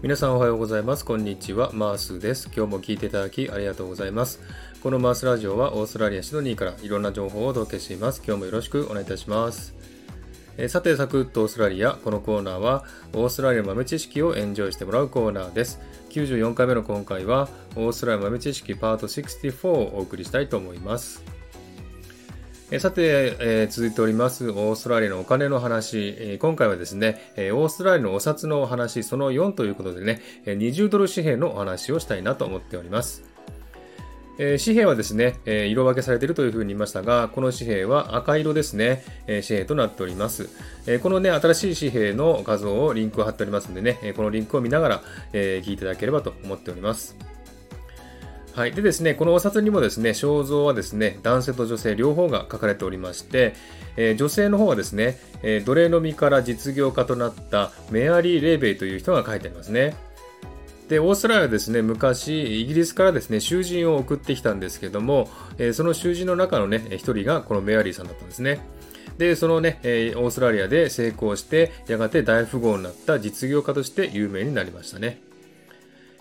皆さんおはようございます。こんにちは。マースです。今日も聞いていただきありがとうございます。このマースラジオはオーストラリア・シドニーからいろんな情報をお届けしています。今日もよろしくお願いいたします。えさて、サクッとオーストラリア。このコーナーはオーストラリア豆知識をエンジョイしてもらうコーナーです。94回目の今回はオーストラリア豆知識パート64をお送りしたいと思います。えさて、えー、続いております、オーストラリアのお金の話。えー、今回はですね、えー、オーストラリアのお札のお話、その4ということでね、え20ドル紙幣のお話をしたいなと思っております。え紙幣はですね、え色分けされているというふうに言いましたが、この紙幣は赤色ですね、え紙幣となっております。えこのね、新しい紙幣の画像をリンクを貼っておりますんでね、えこのリンクを見ながら、え聞いていただければと思っております。はい。でですね、このお札にもですね、肖像はですね、男性と女性両方が書かれておりまして、えー、女性の方はですね、えー、奴隷の身から実業家となったメアリー・レイベイという人が書いてありますね。で、オーストラリアはですね、昔、イギリスからですね、囚人を送ってきたんですけども、えー、その囚人の中のね、一人がこのメアリーさんだったんですね。で、そのね、え、オーストラリアで成功して、やがて大富豪になった実業家として有名になりましたね。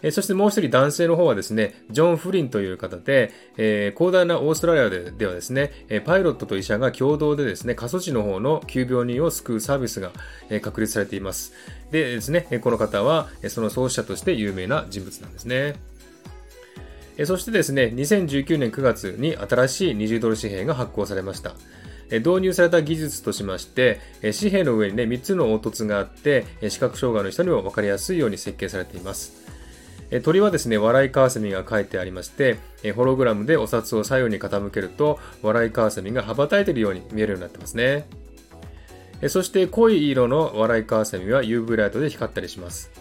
えそしてもう一人男性の方はですね、ジョン・フリンという方で、えー、広大なオーストラリアでではですね、パイロットと医者が共同でですね、過疎地の方の急病人を救うサービスが、え確立されています。でですね、この方は、その創始者として有名な人物なんですね。そしてですね、2019年9月に新しい20ドル紙幣が発行されました。導入された技術としまして、紙幣の上にね、3つの凹凸があって、視覚障害の人にも分かりやすいように設計されています。鳥はですね、笑いカワセミが書いてありまして、ホログラムでお札を左右に傾けると、笑いカワセミが羽ばたいているように見えるようになってますね。そして濃い色の笑いカワセミは UV ライトで光ったりします。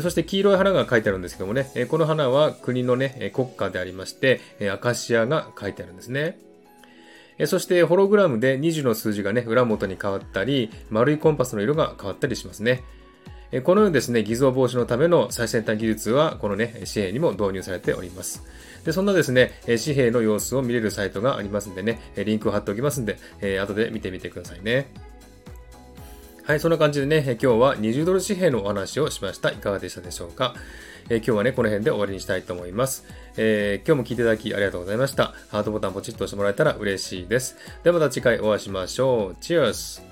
そして黄色い花が書いてあるんですけどもね、この花は国のね、国家でありまして、アカシアが書いてあるんですね。そしてホログラムで20の数字がね、裏元に変わったり、丸いコンパスの色が変わったりしますね。このようにですね、偽造防止のための最先端技術は、このね、紙幣にも導入されております。で、そんなですね、紙幣の様子を見れるサイトがありますんでね、リンクを貼っておきますんで、後で見てみてくださいね。はい、そんな感じでね、今日は20ドル紙幣のお話をしました。いかがでしたでしょうか？え、今日はね、この辺で終わりにしたいと思います、えー、今日も聞いていただきありがとうございました。ハートボタンポチッと押してもらえたら嬉しいです。ではまた次回お会いしましょう。チ e ース